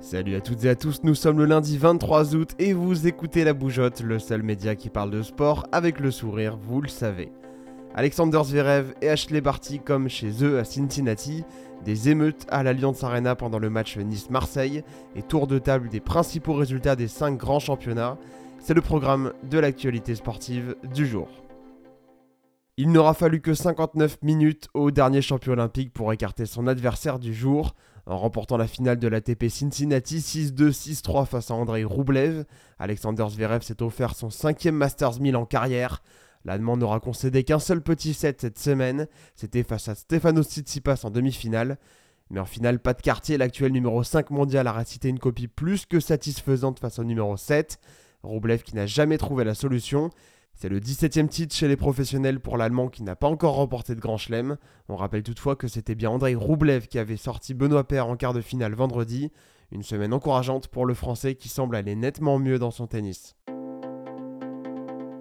Salut à toutes et à tous, nous sommes le lundi 23 août et vous écoutez La Bougeotte, le seul média qui parle de sport avec le sourire, vous le savez. Alexander Zverev et Ashley Barty comme chez eux à Cincinnati, des émeutes à l'Alliance Arena pendant le match Nice-Marseille et tour de table des principaux résultats des 5 grands championnats, c'est le programme de l'actualité sportive du jour. Il n'aura fallu que 59 minutes au dernier champion olympique pour écarter son adversaire du jour. En remportant la finale de l'ATP Cincinnati 6-2, 6-3 face à Andrei Roublev, Alexander Zverev s'est offert son cinquième Masters 1000 en carrière. L'Allemand n'aura concédé qu'un seul petit set cette semaine, c'était face à Stefano Tsitsipas en demi-finale. Mais en finale, pas de quartier, l'actuel numéro 5 mondial a récité une copie plus que satisfaisante face au numéro 7. Roublev qui n'a jamais trouvé la solution. C'est le 17e titre chez les professionnels pour l'Allemand qui n'a pas encore remporté de Grand Chelem. On rappelle toutefois que c'était bien Andrei Roublev qui avait sorti Benoît Paire en quart de finale vendredi. Une semaine encourageante pour le Français qui semble aller nettement mieux dans son tennis.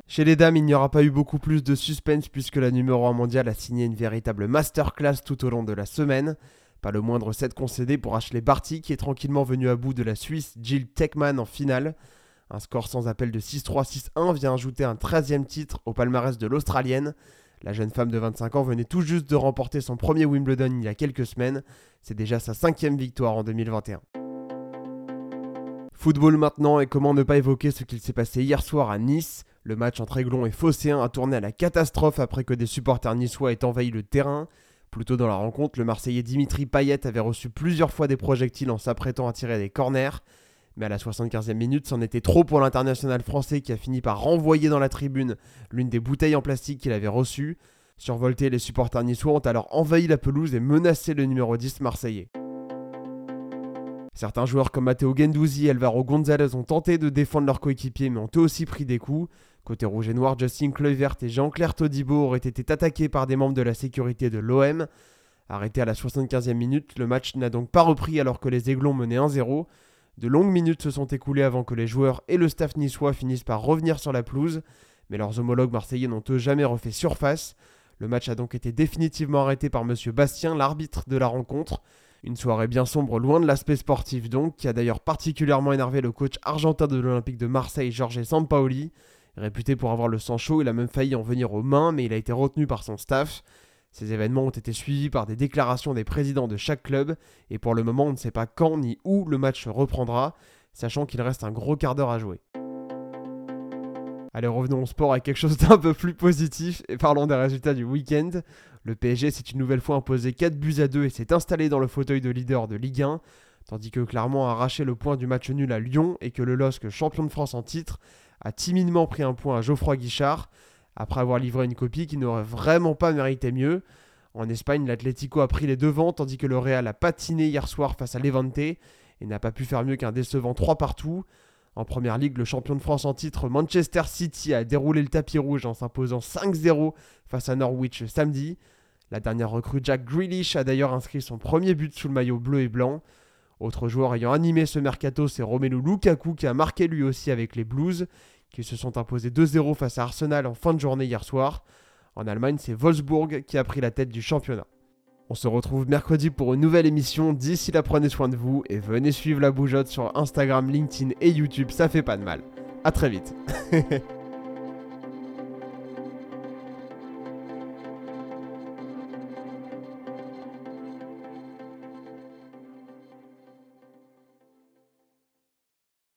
Chez les dames, il n'y aura pas eu beaucoup plus de suspense puisque la numéro 1 mondiale a signé une véritable masterclass tout au long de la semaine. Pas le moindre set concédé pour Ashley Barty qui est tranquillement venu à bout de la Suisse Jill Techman en finale. Un score sans appel de 6-3, 6-1 vient ajouter un 13e titre au palmarès de l'Australienne. La jeune femme de 25 ans venait tout juste de remporter son premier Wimbledon il y a quelques semaines. C'est déjà sa cinquième victoire en 2021. Football maintenant et comment ne pas évoquer ce qu'il s'est passé hier soir à Nice? Le match entre Aiglon et Phocéen a tourné à la catastrophe après que des supporters niçois aient envahi le terrain. Plus tôt dans la rencontre, le Marseillais Dimitri Payet avait reçu plusieurs fois des projectiles en s'apprêtant à tirer des corners. Mais à la 75e minute, c'en était trop pour l'international français qui a fini par renvoyer dans la tribune l'une des bouteilles en plastique qu'il avait reçues. Survoltés, les supporters niçois ont alors envahi la pelouse et menacé le numéro 10 marseillais. Certains joueurs comme Matteo Gendouzi et Alvaro Gonzalez ont tenté de défendre leurs coéquipiers mais ont eux aussi pris des coups. Côté rouge et noir, Justin Kluivert et Jean-Claire Todibo auraient été attaqués par des membres de la sécurité de l'OM. Arrêté à la 75e minute, le match n'a donc pas repris alors que les Aiglons menaient 1-0. De longues minutes se sont écoulées avant que les joueurs et le staff niçois finissent par revenir sur la pelouse, mais leurs homologues marseillais n'ont eux jamais refait surface. Le match a donc été définitivement arrêté par M. Bastien, l'arbitre de la rencontre. Une soirée bien sombre, loin de l'aspect sportif donc, qui a d'ailleurs particulièrement énervé le coach argentin de l'Olympique de Marseille, Jorge Sampaoli. Réputé pour avoir le sang chaud, il a même failli en venir aux mains, mais il a été retenu par son staff. Ces événements ont été suivis par des déclarations des présidents de chaque club, et pour le moment on ne sait pas quand ni où le match reprendra, sachant qu'il reste un gros quart d'heure à jouer. Allez, revenons au sport avec quelque chose d'un peu plus positif et parlons des résultats du week-end. Le PSG s'est une nouvelle fois imposé 4 buts à 2 et s'est installé dans le fauteuil de leader de Ligue 1, tandis que Clermont a arraché le point du match nul à Lyon et que le LOSC, champion de France en titre, a timidement pris un point à Geoffroy Guichard après avoir livré une copie qui n'aurait vraiment pas mérité mieux. En Espagne, l'Atlético a pris les devants tandis que le Real a patiné hier soir face à Levante et n'a pas pu faire mieux qu'un décevant 3 partout. En première ligue, le champion de France en titre Manchester City a déroulé le tapis rouge en s'imposant 5-0 face à Norwich samedi. La dernière recrue Jack Grealish a d'ailleurs inscrit son premier but sous le maillot bleu et blanc. Autre joueur ayant animé ce mercato, c'est Romelu Lukaku qui a marqué lui aussi avec les Blues qui se sont imposés 2-0 face à Arsenal en fin de journée hier soir. En Allemagne, c'est Wolfsburg qui a pris la tête du championnat. On se retrouve mercredi pour une nouvelle émission. D'ici là, prenez soin de vous et venez suivre la bougeotte sur Instagram, LinkedIn et YouTube, ça fait pas de mal. A très vite.